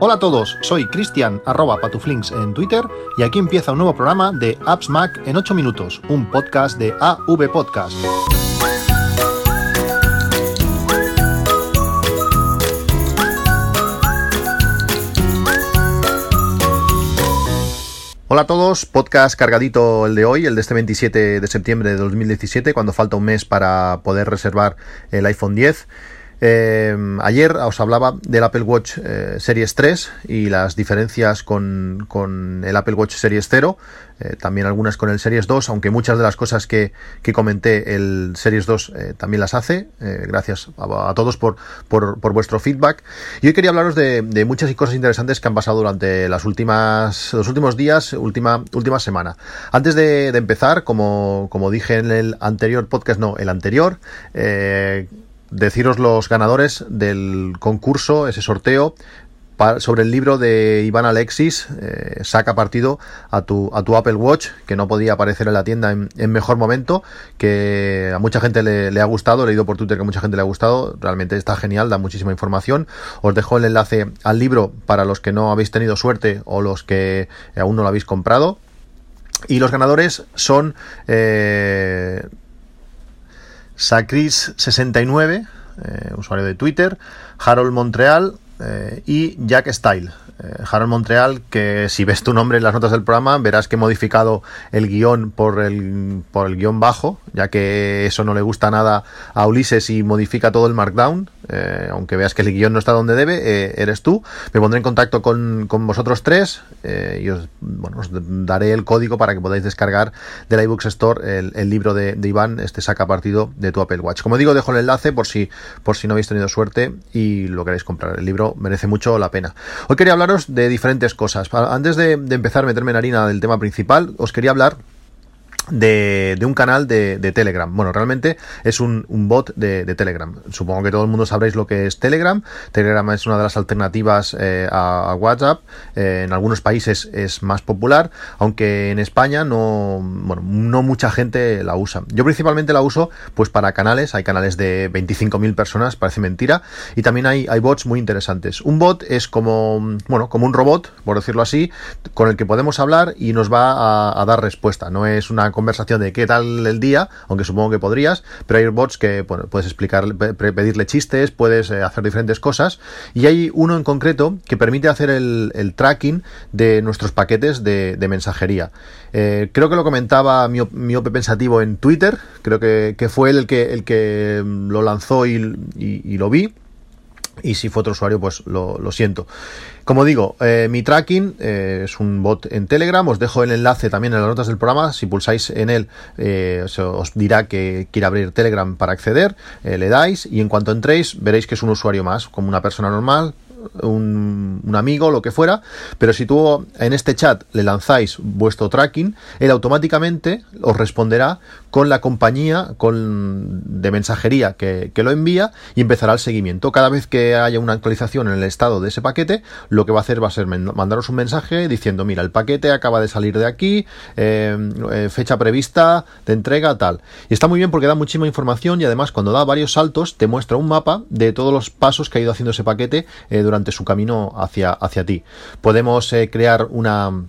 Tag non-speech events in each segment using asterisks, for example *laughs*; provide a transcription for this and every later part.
Hola a todos, soy Cristian arroba patuflinks en Twitter y aquí empieza un nuevo programa de Apps Mac en 8 minutos, un podcast de AV Podcast. Hola a todos, podcast cargadito el de hoy, el de este 27 de septiembre de 2017, cuando falta un mes para poder reservar el iPhone 10. Eh, ayer os hablaba del Apple Watch eh, Series 3 y las diferencias con, con el Apple Watch Series 0, eh, también algunas con el Series 2, aunque muchas de las cosas que, que comenté el Series 2 eh, también las hace. Gracias a, todos por, por, por, vuestro feedback. Y hoy quería hablaros de, muchas cosas interesantes que han pasado durante las últimas, los últimos días, última, última semana. Antes de, de empezar, como, como dije en el anterior podcast, no, el anterior, eh, deciros los ganadores del concurso, ese sorteo sobre el libro de Iván Alexis, eh, saca partido a tu, a tu Apple Watch, que no podía aparecer en la tienda en, mejor momento, que a mucha gente le, le, ha gustado, he leído por Twitter que a mucha gente le ha gustado, realmente está genial, da muchísima información. Os dejo el enlace al libro para los que no habéis tenido suerte o los que aún no lo habéis comprado. Y los ganadores son... Eh, Sacris69, eh, usuario de Twitter, Harold Montreal eh, y Jack Style. Eh, Harold Montreal, que si ves tu nombre en las notas del programa, verás que he modificado el guion por el, por el guion bajo, ya que eso no le gusta nada a Ulises y modifica todo el markdown. Eh, aunque veas que el guion no está donde debe, eh, eres tú. Me pondré en contacto con, con vosotros tres eh, y os, bueno, os, daré el código para que podáis descargar del iBooks Store el, el libro de, de, Iván, este saca partido de tu Apple Watch. Como digo, dejo el enlace por si, por si no habéis tenido suerte y lo queréis comprar. El libro merece mucho la pena. Hoy quería de diferentes cosas. Antes de empezar a meterme en harina del tema principal, os quería hablar de, un canal de, Telegram. Bueno, realmente es un, bot de, Telegram. Supongo que todo el mundo sabréis lo que es Telegram. Telegram es una de las alternativas eh, a, WhatsApp. Eh, en algunos países es más popular, aunque en España no, bueno, no mucha gente la usa. Yo principalmente la uso pues para canales. Hay canales de 25.000 personas, parece mentira. Y también hay, hay bots muy interesantes. Un bot es como, bueno, como un robot, por decirlo así, con el que podemos hablar y nos va a, a dar respuesta. No es una conversación de qué tal el día, aunque supongo que podrías, pero hay bots que bueno, puedes explicar, pedirle chistes, puedes eh, hacer diferentes cosas, y hay uno en concreto que permite hacer el, tracking de nuestros paquetes de, mensajería. Eh, creo que lo comentaba Miope Pensativo en Twitter, creo que, que, fue él el que, el que lo lanzó y lo vi y si fue otro usuario pues lo, lo siento. Como digo eh, mi tracking eh, es un bot en telegram os dejo el enlace también en las notas del programa si pulsáis en él eh, os dirá que quiere abrir telegram para acceder eh, le dais y en cuanto entréis veréis que es un usuario más como una persona normal un, amigo, lo que fuera, pero si tú en este chat le lanzáis vuestro tracking, él automáticamente os responderá con la compañía con, de mensajería que, que, lo envía y empezará el seguimiento. Cada vez que haya una actualización en el estado de ese paquete, lo que va a hacer va a ser mandaros un mensaje diciendo, mira, el paquete acaba de salir de aquí, eh, eh, fecha prevista de entrega, tal. Y está muy bien porque da muchísima información y además cuando da varios saltos te muestra un mapa de todos los pasos que ha ido haciendo ese paquete eh, durante su camino hacia, hacia ti. Podemos eh, crear una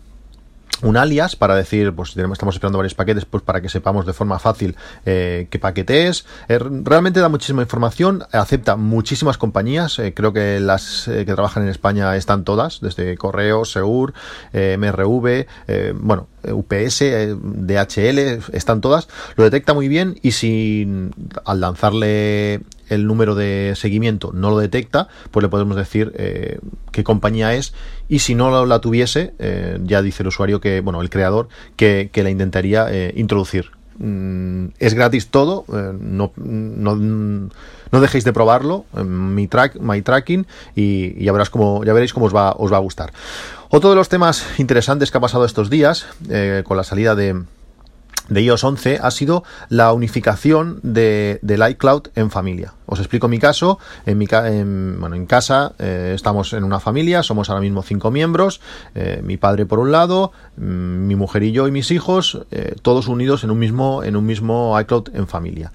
un alias para decir, pues estamos esperando varios paquetes, pues para que sepamos de forma fácil eh, qué paquete es. Eh, realmente da muchísima información, acepta muchísimas compañías, creo que las que trabajan en España están todas, desde Correo, Seur, MRV, bueno, UPS, DHL, están todas. Lo detecta muy bien y si al lanzarle el número de seguimiento no lo detecta, pues le podemos decir eh, qué compañía es y si no la tuviese, eh, ya dice el usuario que, bueno, el creador, que, que la intentaría eh, introducir. Mm, es gratis todo, no, no, no, dejéis de probarlo, mi, track, my tracking, y, y, ya, verás cómo, ya veréis cómo os va, os va a gustar. Otro de los temas interesantes que ha pasado estos días, con la salida de, de iOS 11 ha sido la unificación de, del iCloud en familia. Os explico mi caso. En, mi, en, bueno, en casa eh, estamos en una familia, somos ahora mismo cinco miembros, eh, mi padre por un lado, mmm, mi mujer y yo y mis hijos, eh, todos unidos en un mismo, en un mismo iCloud en familia.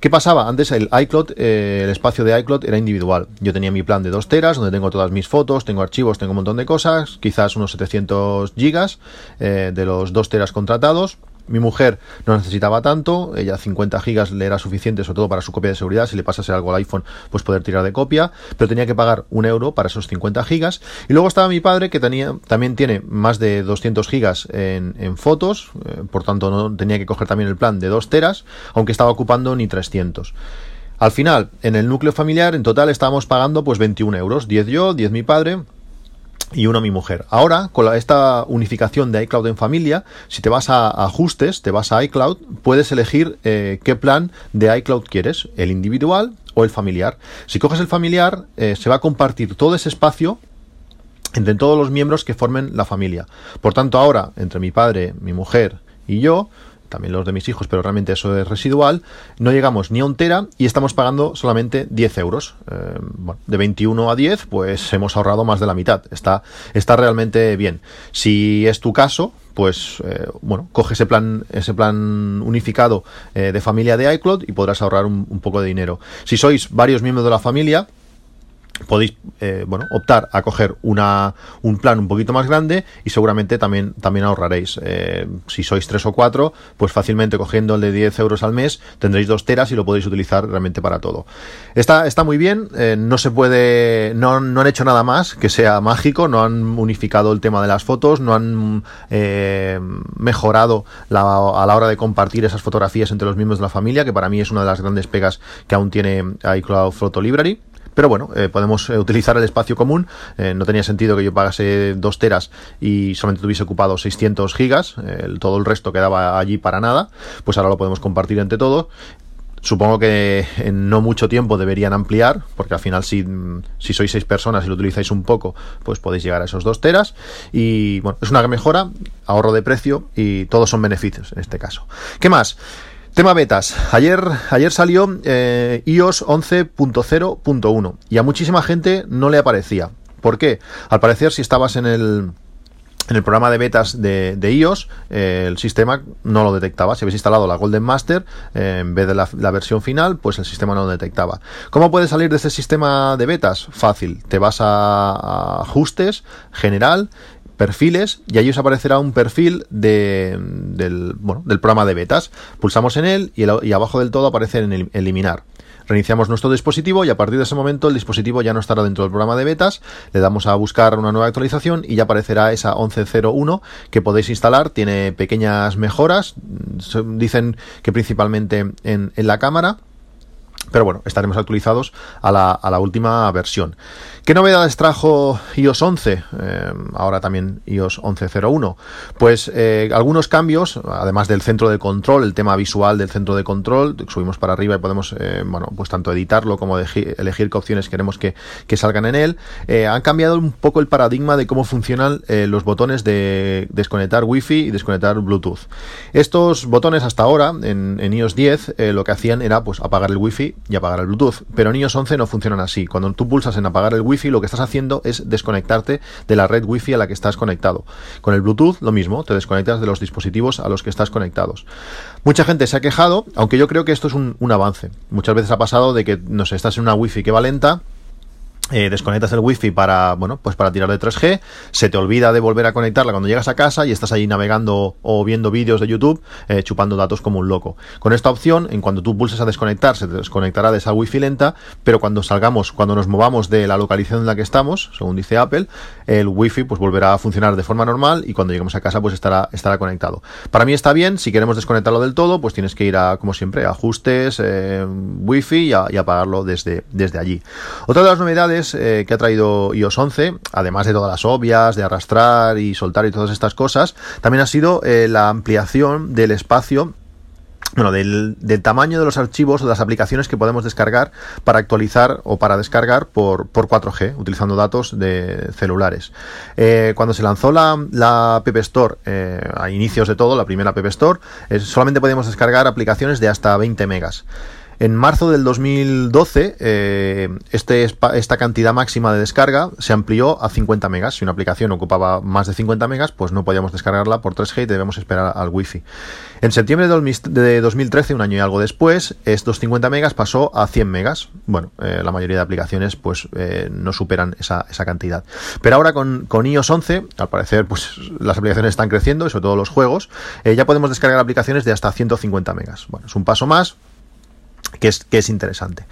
¿Qué pasaba? Antes el iCloud, el espacio de iCloud era individual. Yo tenía mi plan de 2 teras, donde tengo todas mis fotos, tengo archivos, tengo un montón de cosas, quizás unos 700 gigas de los 2 teras contratados. Mi mujer no necesitaba tanto, ella 50 gigas le era suficiente, sobre todo para su copia de seguridad. Si le pasase algo al iPhone, pues poder tirar de copia, pero tenía que pagar un euro para esos 50 gigas. Y luego estaba mi padre, que tenía, también tiene más de 200 gigas en, fotos, eh, por tanto no tenía que coger también el plan de 2 teras, aunque estaba ocupando ni 300. Al final, en el núcleo familiar, en total estábamos pagando pues 21 euros, 10 yo, 10 mi padre, y uno a mi mujer. Ahora, con esta unificación de iCloud en familia, si te vas a ajustes, te vas a iCloud, puedes elegir eh, qué plan de iCloud quieres, el individual o el familiar. Si coges el familiar, eh, se va a compartir todo ese espacio entre todos los miembros que formen la familia. Por tanto, ahora, entre mi padre, mi mujer y yo, también los de mis hijos, pero realmente eso es residual, no llegamos ni a un tera y estamos pagando solamente 10 euros. Eh, bueno, de 21 a 10, pues hemos ahorrado más de la mitad. Está, está realmente bien. Si es tu caso, pues eh, bueno, coge ese plan, ese plan unificado eh, de familia de iCloud y podrás ahorrar un poco de dinero. Si sois varios miembros de la familia, podéis eh, bueno optar a coger una, un plan un poquito más grande y seguramente también, también ahorraréis. Eh, si sois tres o cuatro, pues fácilmente cogiendo el de 10 euros al mes tendréis dos teras y lo podéis utilizar realmente para todo. Está, está muy bien, eh, no se puede, no, no, han hecho nada más que sea mágico, no han unificado el tema de las fotos, no han mejorado la, a la hora de compartir esas fotografías entre los miembros de la familia, que para mí es una de las grandes pegas que aún tiene iCloud Photo Library. Pero bueno, eh, podemos eh, utilizar el espacio común. Eh, no tenía sentido que yo pagase 2 teras y solamente tuviese ocupado 600 gigas. todo el resto quedaba allí para nada. Pues ahora lo podemos compartir entre todos. Supongo que en no mucho tiempo deberían ampliar, porque al final si, si sois seis personas y lo utilizáis un poco, pues podéis llegar a esos 2 teras. Y bueno, es una mejora, ahorro de precio y todos son beneficios en este caso. ¿Qué más? Tema betas. Ayer, ayer salió eh, iOS 11.0.1 y a muchísima gente no le aparecía. ¿Por qué? Al parecer, si estabas en el, en el programa de betas de, iOS, eh, el sistema no lo detectaba. Si habéis instalado la Golden Master eh, en vez de la, versión final, pues el sistema no lo detectaba. ¿Cómo puedes salir de este sistema de betas? Fácil. Te vas a ajustes, general perfiles y ahí os aparecerá un perfil de, del, bueno, del programa de betas. Pulsamos en él y, abajo del todo aparece en el, eliminar. Reiniciamos nuestro dispositivo y a partir de ese momento el dispositivo ya no estará dentro del programa de betas. Le damos a buscar una nueva actualización y ya aparecerá esa 11.01 que podéis instalar. Tiene pequeñas mejoras. Dicen que principalmente en, en la cámara. Pero bueno, estaremos actualizados a la, a la última versión. ¿Qué novedades trajo iOS 11? Eh, ahora también iOS 11.01. Pues eh, algunos cambios, además del centro de control, el tema visual del centro de control, subimos para arriba y podemos, eh, bueno, pues tanto editarlo como elegir, qué opciones queremos que, que salgan en él. han cambiado un poco el paradigma de cómo funcionan los botones de desconectar Wi-Fi y desconectar Bluetooth. Estos botones hasta ahora, en, en iOS 10, lo que hacían era pues apagar el Wi-Fi y apagar el Bluetooth. Pero en iOS 11 no funcionan así. Cuando tú pulsas en apagar el Wi-Fi, lo que estás haciendo es desconectarte de la red Wi-Fi a la que estás conectado. Con el Bluetooth lo mismo, te desconectas de los dispositivos a los que estás conectados. Mucha gente se ha quejado, aunque yo creo que esto es un, un avance. Muchas veces ha pasado de que, no sé, estás en una Wi-Fi que va lenta, eh, desconectas el wifi para bueno pues para tirar de 3G se te olvida de volver a conectarla cuando llegas a casa y estás ahí navegando o viendo vídeos de YouTube eh, chupando datos como un loco. Con esta opción en cuanto tú pulses a desconectar se desconectará de esa wifi lenta pero cuando salgamos cuando nos movamos de la localización en la que estamos según dice Apple el wifi pues volverá a funcionar de forma normal y cuando lleguemos a casa pues estará estará conectado. Para mí está bien si queremos desconectarlo del todo pues tienes que ir a como siempre ajustes eh, wifi y, y apagarlo desde desde allí. Otra de las novedades eh, que ha traído iOS 11, además de todas las obvias, de arrastrar y soltar y todas estas cosas, también ha sido eh, la ampliación del espacio bueno, del, tamaño de los archivos o de las aplicaciones que podemos descargar para actualizar o para descargar por, 4G, utilizando datos de celulares. Eh, cuando se lanzó la, la App Store, a inicios de todo, la primera App Store, solamente podíamos descargar aplicaciones de hasta 20 megas. En marzo del 2012, eh, este, esta cantidad máxima de descarga se amplió a 50 megas. Si una aplicación ocupaba más de 50 megas, pues no podíamos descargarla por 3G y debemos esperar al Wi-Fi. En septiembre de 2013, un año y algo después, estos 50 megas pasó a 100 megas. Bueno, eh, la mayoría de aplicaciones pues eh, no superan esa, cantidad. Pero ahora con, con, iOS 11, al parecer, pues las aplicaciones están creciendo, sobre todo los juegos, ya podemos descargar aplicaciones de hasta 150 megas. Bueno, es un paso más, que es, que es interesante.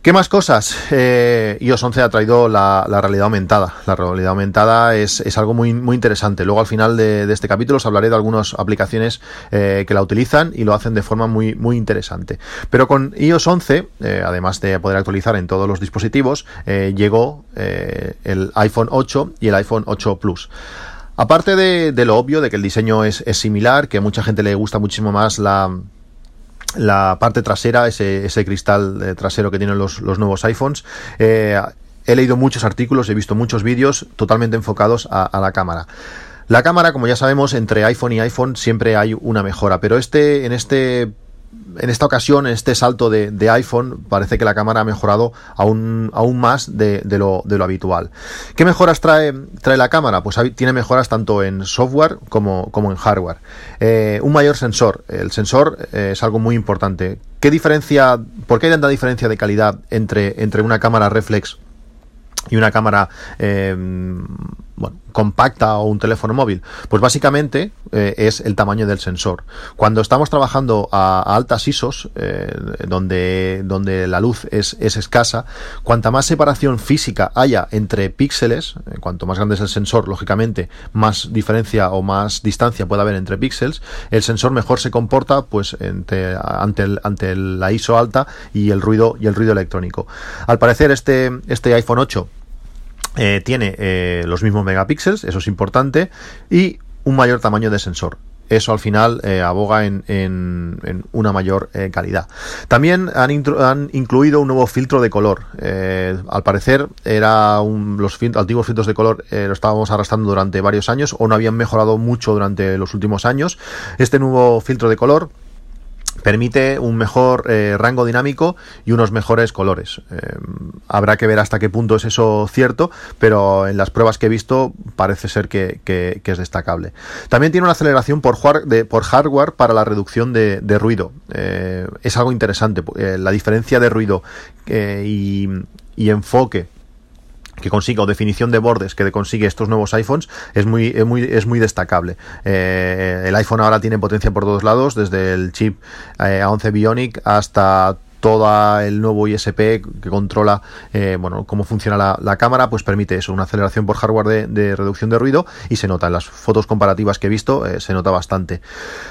¿Qué más cosas? Eh, iOS 11 ha traído la, realidad aumentada. La realidad aumentada es, algo muy, muy interesante. Luego al final de, este capítulo os hablaré de algunas aplicaciones eh, que la utilizan y lo hacen de forma muy, muy interesante. Pero con iOS 11, eh, además de poder actualizar en todos los dispositivos, llegó el iPhone 8 y el iPhone 8 Plus. Aparte de, de, lo obvio, de que el diseño es, es similar, que a mucha gente le gusta muchísimo más la la parte trasera, ese, ese cristal eh, trasero que tienen los, los nuevos iPhones. Eh, he leído muchos artículos, he visto muchos vídeos totalmente enfocados a, a, la cámara. La cámara, como ya sabemos, entre iPhone y iPhone siempre hay una mejora, pero este, en este en esta ocasión, en este salto de, iPhone, parece que la cámara ha mejorado aún, aún más de, lo, habitual. ¿Qué mejoras trae, trae la cámara? Pues tiene mejoras tanto en software como, como en hardware. Eh, un mayor sensor. El sensor eh, es algo muy importante. ¿Qué diferencia, por qué hay tanta diferencia de calidad entre, entre una cámara reflex y una cámara eh, bueno, compacta o un teléfono móvil? Pues básicamente eh, es el tamaño del sensor. Cuando estamos trabajando a, altas ISOs, eh, donde, donde la luz es, es, escasa, cuanta más separación física haya entre píxeles, cuanto más grande es el sensor, lógicamente, más diferencia o más distancia puede haber entre píxeles, el sensor mejor se comporta pues ante, el, ante la ISO alta y el ruido y el ruido electrónico. Al parecer este, este iPhone 8 eh, tiene eh, los mismos megapíxeles, eso es importante, y un mayor tamaño de sensor. Eso al final eh, aboga en, una mayor calidad. También han, incluido un nuevo filtro de color. al parecer, era los antiguos filtros de color lo estábamos arrastrando durante varios años o no habían mejorado mucho durante los últimos años. Este nuevo filtro de color permite un mejor eh, rango dinámico y unos mejores colores. Eh, habrá que ver hasta qué punto es eso cierto, pero en las pruebas que he visto parece ser que, es destacable. También tiene una aceleración por, hardware para la reducción de, ruido. Eh, es algo interesante. la diferencia de ruido y enfoque que consiga o definición de bordes que consigue estos nuevos iPhones es muy, es muy, es muy destacable. Eh, el iPhone ahora tiene potencia por todos lados, desde el chip eh, A11 Bionic hasta todo el nuevo ISP que controla eh, bueno cómo funciona la, cámara pues permite eso una aceleración por hardware de, reducción de ruido y se nota. En las fotos comparativas que he visto se nota bastante.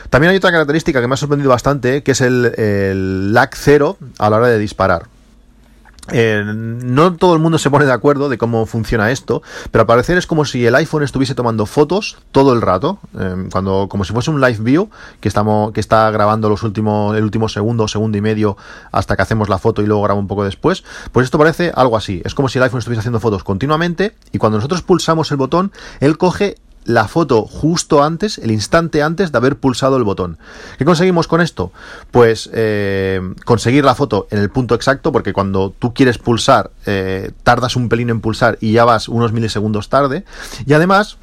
También hay otra característica que me ha sorprendido bastante que es el, el lag cero a la hora de disparar eh, no todo el mundo se pone de acuerdo de cómo funciona esto, pero al parecer es como si el iPhone estuviese tomando fotos todo el rato, eh, cuando como si fuese un live view que estamos que está grabando los últimos el último segundo, segundo y medio hasta que hacemos la foto y luego graba un poco después. Pues esto parece algo así. Es como si el iPhone estuviese haciendo fotos continuamente y cuando nosotros pulsamos el botón, él coge la foto justo antes, el instante antes de haber pulsado el botón. ¿Qué conseguimos con esto? Pues eh, conseguir la foto en el punto exacto, porque cuando tú quieres pulsar, eh, tardas un pelín en pulsar y ya vas unos milisegundos tarde. Y además,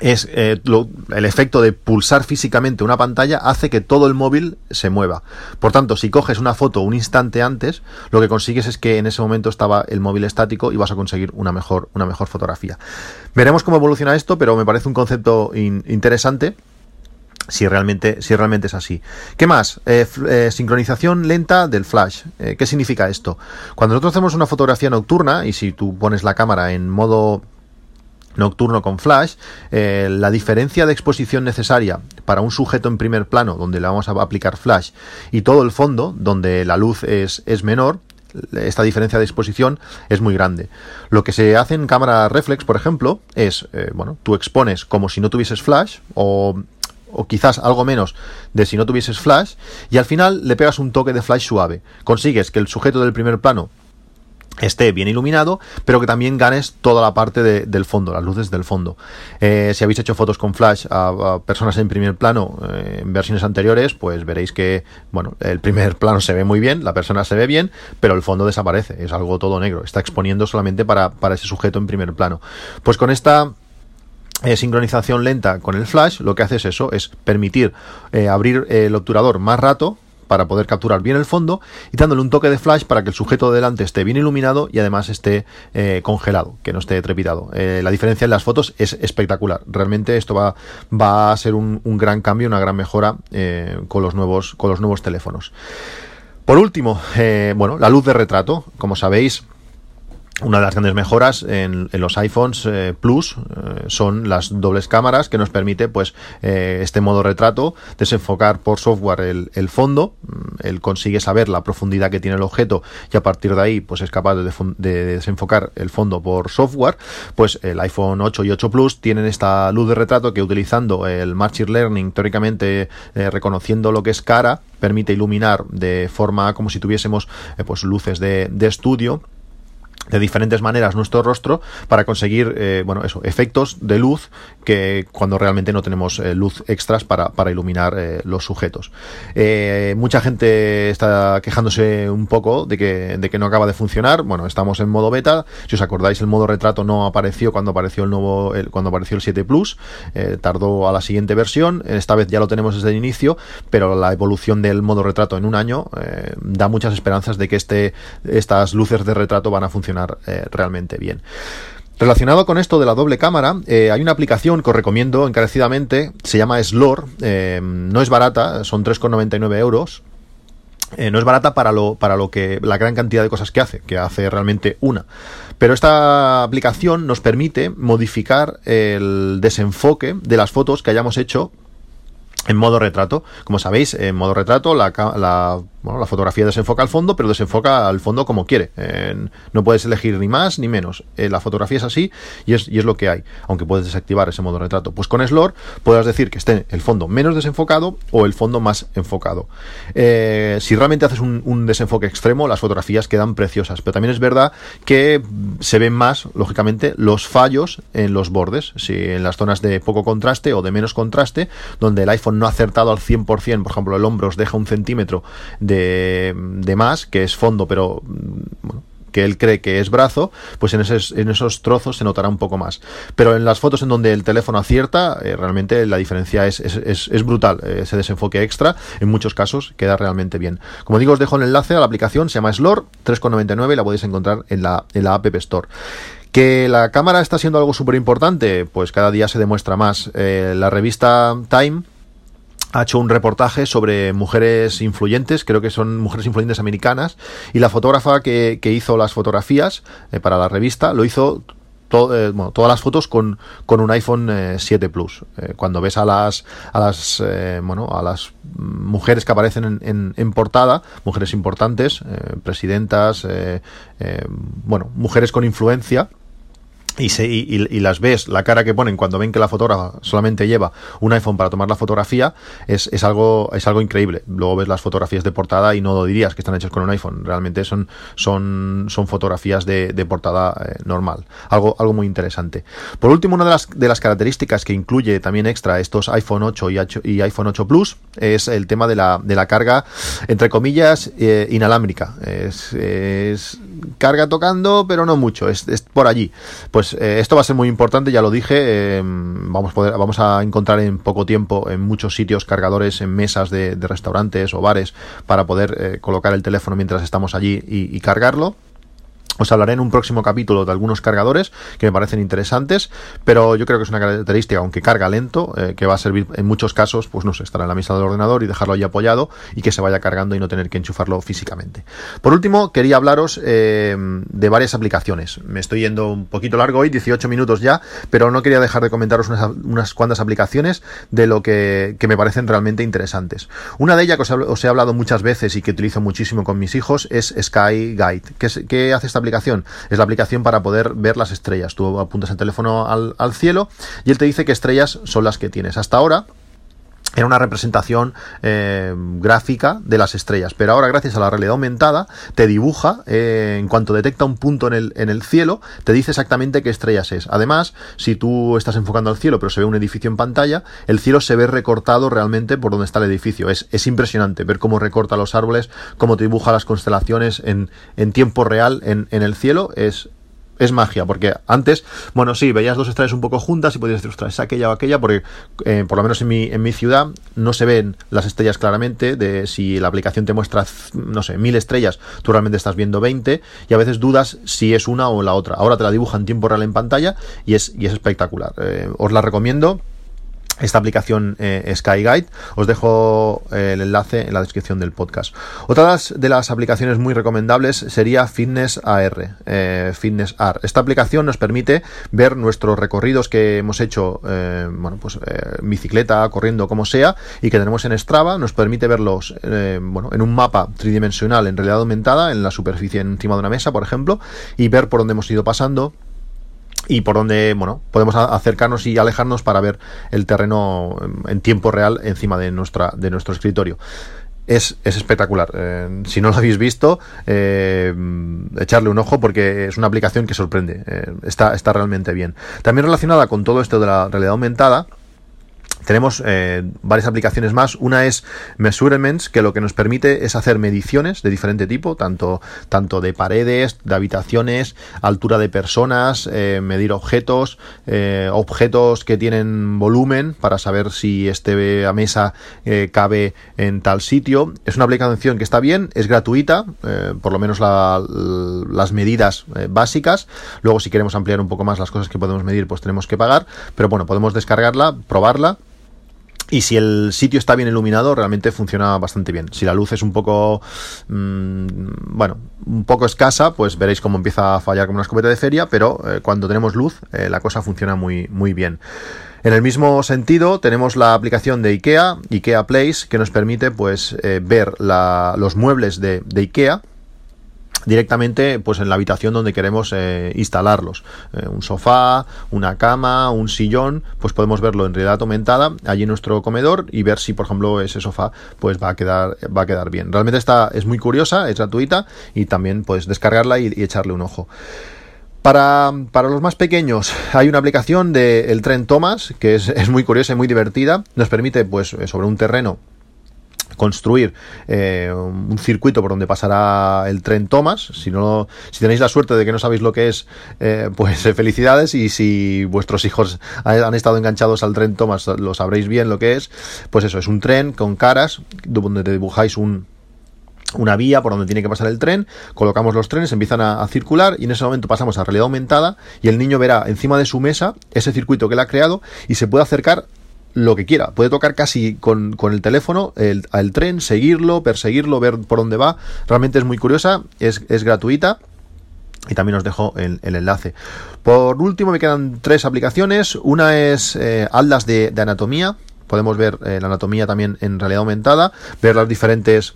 es eh, el efecto de pulsar físicamente una pantalla hace que todo el móvil se mueva. Por tanto, si coges una foto un instante antes, lo que consigues es que en ese momento estaba el móvil estático y vas a conseguir una mejor, una mejor fotografía. Veremos cómo evoluciona esto, pero me parece un concepto interesante. Si realmente, si realmente es así. ¿Qué más? Eh, eh, sincronización lenta del flash. ¿Qué significa esto? Cuando nosotros hacemos una fotografía nocturna y si tú pones la cámara en modo nocturno con flash, eh, la diferencia de exposición necesaria para un sujeto en primer plano, donde le vamos a aplicar flash, y todo el fondo, donde la luz es, es menor, esta diferencia de exposición es muy grande. Lo que se hace en cámara reflex, por ejemplo, es, eh, bueno, tú expones como si no tuvieses flash o, o quizás algo menos de si no tuvieses flash y al final le pegas un toque de flash suave. Consigues que el sujeto del primer plano esté bien iluminado, pero que también ganes toda la parte del fondo, las luces del fondo. Eh, si habéis hecho fotos con flash a, personas en primer plano eh, en versiones anteriores, pues veréis que, bueno, el primer *laughs* plano se ve muy bien, la persona se ve bien, pero el fondo desaparece, es algo todo negro, está exponiendo solamente para, ese sujeto en primer plano. Pues con esta eh, sincronización lenta con el flash, lo que hace es eso, es permitir abrir el obturador más rato, para poder capturar bien el fondo y dándole un toque de flash para que el sujeto de delante esté bien iluminado y además esté eh, congelado, que no esté trepidado. Eh, la diferencia en las fotos es espectacular. Realmente esto va, a ser un, gran cambio, una gran mejora eh, con, los nuevos, con los nuevos teléfonos. Por último, bueno, la luz de retrato. Como sabéis, una de las grandes mejoras en, los iPhones eh, Plus eh, son las dobles cámaras que nos permite pues eh, este modo retrato desenfocar por software el, fondo. Mm, él consigue saber la profundidad que tiene el objeto y a partir de ahí pues es capaz de, desenfocar el fondo por software. Pues el iPhone 8 y 8 Plus tienen esta luz de retrato que utilizando el Machine Learning teóricamente reconociendo lo que es cara permite iluminar de forma como si tuviésemos pues luces de estudio de diferentes maneras nuestro rostro para conseguir eh, bueno eso efectos de luz que cuando realmente no tenemos eh, luz extras para, para iluminar eh, los sujetos. Mucha gente está quejándose un poco de que, de que no acaba de funcionar. Bueno estamos en modo beta. Si os acordáis el modo retrato no apareció cuando apareció el nuevo cuando apareció el 7 plus. Tardó a la siguiente versión. Esta vez ya lo tenemos desde el inicio pero la evolución del modo retrato en un año da muchas esperanzas de que este estas luces de retrato van a funcionar eh, realmente bien. Relacionado con esto de la doble cámara, eh, hay una aplicación que os recomiendo encarecidamente, se llama Slor, eh, no es barata, son 3,99 euros. no es barata para lo, para lo que la gran cantidad de cosas que hace, que hace realmente una. Pero esta aplicación nos permite modificar el desenfoque de las fotos que hayamos hecho en modo retrato. Como sabéis, en modo retrato la, la bueno, la fotografía desenfoca al fondo, pero desenfoca al fondo como quiere. no puedes elegir ni más ni menos. Eh, la fotografía es así y es, y es, lo que hay, aunque puedes desactivar ese modo retrato. Pues con Slor puedes decir que esté el fondo menos desenfocado o el fondo más enfocado. Eh, si realmente haces un, un, desenfoque extremo, las fotografías quedan preciosas, pero también es verdad que se ven más, lógicamente, los fallos en los bordes. Si en las zonas de poco contraste o de menos contraste, donde el iPhone no ha acertado al 100%, por ejemplo, el hombro os deja un centímetro de de, más, que es fondo, pero bueno, que él cree que es brazo, pues en esos, en esos trozos se notará un poco más. Pero en las fotos en donde el teléfono acierta, eh, realmente la diferencia es, es, es, brutal. Eh, ese desenfoque extra, en muchos casos, queda realmente bien. Como digo, os dejo el enlace a la aplicación, se llama Slor, 3,99 y la podéis encontrar en la, en la App Store. Que la cámara está siendo algo súper importante, pues cada día se demuestra más. Eh, la revista Time ha hecho un reportaje sobre mujeres influyentes, creo que son mujeres influyentes americanas, y la fotógrafa que, hizo las fotografías eh, para la revista lo hizo eh, todas las fotos con, con un iPhone 7 eh, Plus. cuando ves a las a las bueno a las mujeres que aparecen en, en, portada, mujeres importantes, presidentas, bueno, mujeres con influencia, y, se, y, las ves, la cara que ponen cuando ven que la fotógrafa solamente lleva un iPhone para tomar la fotografía, es, es, algo, es algo increíble. Luego ves las fotografías de portada y no dirías que están hechas con un iPhone. Realmente son, son, son fotografías de, de portada eh, normal. Algo, algo muy interesante. Por último, una de las, de las características que incluye también extra estos iPhone 8 y, y iPhone 8 Plus es el tema de la, de la carga, entre comillas, eh, inalámbrica. Es carga tocando, pero no mucho. Es, es por allí. Pues eh, esto va a ser muy importante, ya lo dije. Em, vamos, a poder, vamos a encontrar en poco tiempo en muchos sitios cargadores en mesas de, restaurantes o bares para poder eh, colocar el teléfono mientras estamos allí y cargarlo. Os hablaré en un próximo capítulo de algunos cargadores que me parecen interesantes, pero yo creo que es una característica, aunque carga lento, eh, que va a servir en muchos casos, pues no sé, estar en la mesa del ordenador y dejarlo ahí apoyado y que se vaya cargando y no tener que enchufarlo físicamente. Por último, quería hablaros eh, de varias aplicaciones. Me estoy yendo un poquito largo hoy, 18 minutos ya, pero no quería dejar de comentaros unas, cuantas aplicaciones de lo que, me parecen realmente interesantes. Una de ellas que os he, hablado muchas veces y que utilizo muchísimo con mis hijos es Sky Guide. ¿Qué, qué hace esta aplicación? Es la aplicación para poder ver las estrellas. Tú apuntas el teléfono al, cielo y él te dice qué estrellas son las que tienes. Hasta ahora, era una representación eh, gráfica de las estrellas. Pero ahora, gracias a la realidad aumentada, te dibuja, eh, en cuanto detecta un punto en el, en el cielo, te dice exactamente qué estrellas es. Además, si tú estás enfocando al cielo, pero se ve un edificio en pantalla, el cielo se ve recortado realmente por donde está el edificio. Es, es impresionante ver cómo recorta los árboles, cómo te dibuja las constelaciones en, en tiempo real en, en el cielo. Es, es magia, porque antes, bueno, sí, veías dos estrellas un poco juntas y podías decir, ostras, es aquella o aquella, porque eh, por lo menos en mi, en mi ciudad no se ven las estrellas claramente, de si la aplicación te muestra, no sé, mil estrellas, tú realmente estás viendo 20 y a veces dudas si es una o la otra. Ahora te la dibuja en tiempo real en pantalla y es, y es espectacular. Eh, os la recomiendo esta aplicación eh, SkyGuide. Os dejo eh, el enlace en la descripción del podcast. Otra de las aplicaciones muy recomendables sería Fitness AR. Eh, Fitness AR. Esta aplicación nos permite ver nuestros recorridos que hemos hecho, bueno, pues bicicleta, corriendo, como sea, y que tenemos en Strava. Nos permite verlos, bueno, en un mapa tridimensional en realidad aumentada, en la superficie encima de una mesa, por ejemplo, y ver por dónde hemos ido pasando y por donde bueno podemos acercarnos y alejarnos para ver el terreno en tiempo real encima de nuestra de nuestro escritorio es, es espectacular. Eh, si no lo habéis visto, eh, echarle un ojo porque es una aplicación que sorprende. Eh, está, está realmente bien. También relacionada con todo esto de la realidad aumentada, tenemos eh, varias aplicaciones más. Una es Measurements, que lo que nos permite es hacer mediciones de diferente tipo, tanto, tanto de paredes, de habitaciones, altura de personas, eh, medir objetos, eh, objetos que tienen volumen para saber si este a mesa cabe en tal sitio. Es una aplicación que está bien, es gratuita, por lo menos las medidas básicas. Luego, si queremos ampliar un poco más las cosas que podemos medir, pues tenemos que pagar. Pero bueno, podemos descargarla, probarla y si el sitio está bien iluminado, realmente funciona bastante bien. Si la luz es un poco, mmm, bueno, un poco escasa, pues veréis cómo empieza a fallar como una escopeta de feria, pero eh, cuando tenemos luz, eh, la cosa funciona muy, muy bien. En el mismo sentido, tenemos la aplicación de IKEA, IKEA Place, que nos permite pues eh, ver la, los muebles de, de IKEA directamente pues en la habitación donde queremos eh, instalarlos. Eh, un sofá, una cama, un sillón, pues podemos verlo en realidad aumentada allí en nuestro comedor y ver si por ejemplo ese sofá pues va a quedar va a quedar bien. Realmente está es muy curiosa, es gratuita y también pues descargarla y, echarle un ojo. Para, para, los más pequeños hay una aplicación de el tren Thomas que es, es muy curiosa y muy divertida. Nos permite pues sobre un terreno construir eh, un circuito por donde pasará el tren Thomas. Si no, si tenéis la suerte de que no sabéis lo que es, eh, pues eh, felicidades. Y si vuestros hijos han estado enganchados al tren Thomas, lo sabréis bien lo que es. Pues eso, es un tren con caras donde te dibujáis un, una vía por donde tiene que pasar el tren, colocamos los trenes, empiezan a, circular y en ese momento pasamos a realidad aumentada y el niño verá encima de su mesa ese circuito que él ha creado y se puede acercar lo que quiera. Puede tocar casi con, el teléfono el, al tren, seguirlo, perseguirlo, ver por dónde va. Realmente es muy curiosa, es, es gratuita. Y también os dejo el, enlace. Por último, me quedan tres aplicaciones. Una es eh, Aldas de, anatomía. Podemos ver eh, la anatomía también en realidad aumentada, ver las diferentes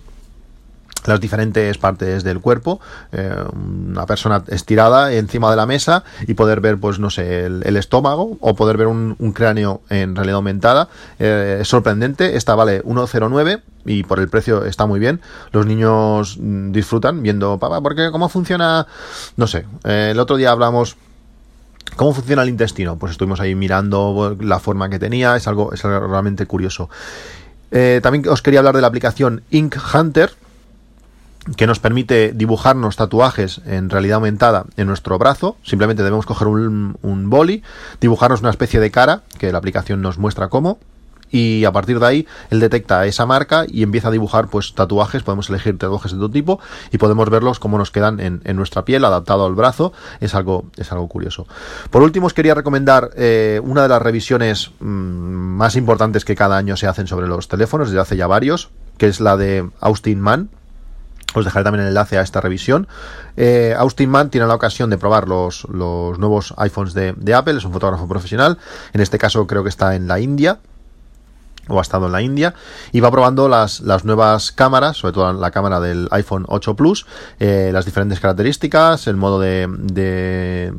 las diferentes partes del cuerpo, eh, una persona estirada encima de la mesa y poder ver, pues no sé, el, estómago o poder ver un, cráneo en realidad aumentada. Eh, es sorprendente, esta vale 1,09 y por el precio está muy bien. Los niños mm, disfrutan viendo, papá, porque cómo funciona, no sé, eh, el otro día hablamos ¿Cómo funciona el intestino? Pues estuvimos ahí mirando la forma que tenía, es algo, es algo realmente curioso. también os quería hablar de la aplicación Ink Hunter, que nos permite dibujarnos tatuajes en realidad aumentada en nuestro brazo. Simplemente debemos coger un, boli, dibujarnos una especie de cara, que la aplicación nos muestra cómo, y a partir de ahí él detecta esa marca y empieza a dibujar pues tatuajes, podemos elegir tatuajes de todo tipo y podemos verlos cómo nos quedan en, nuestra piel adaptado al brazo, es algo, es algo curioso. Por último os quería recomendar eh, una de las revisiones mmm, más importantes que cada año se hacen sobre los teléfonos, desde hace ya varios, que es la de Austin Mann, os dejaré también el enlace a esta revisión. Eh, Austin Mann tiene la ocasión de probar los, los nuevos iPhones de, de, Apple, es un fotógrafo profesional, en este caso creo que está en la India. O ha estado en la India y va probando las, las nuevas cámaras, sobre todo la cámara del iPhone 8 Plus, eh, las diferentes características, el modo de, de,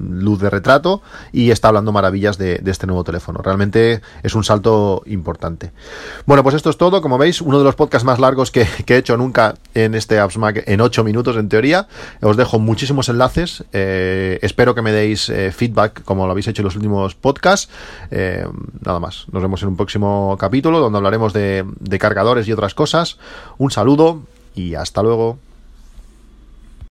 luz de retrato y está hablando maravillas de, este nuevo teléfono. Realmente es un salto importante. Bueno, pues esto es todo. Como veis, uno de los podcasts más largos que, he hecho nunca en este Apps Mac en 8 minutos en teoría. Os dejo muchísimos enlaces. Eh, espero que me deis eh, feedback como lo habéis hecho en los últimos podcasts. Nada más. Nos vemos en un capítulo donde hablaremos de cargadores y otras cosas. Un saludo y hasta luego.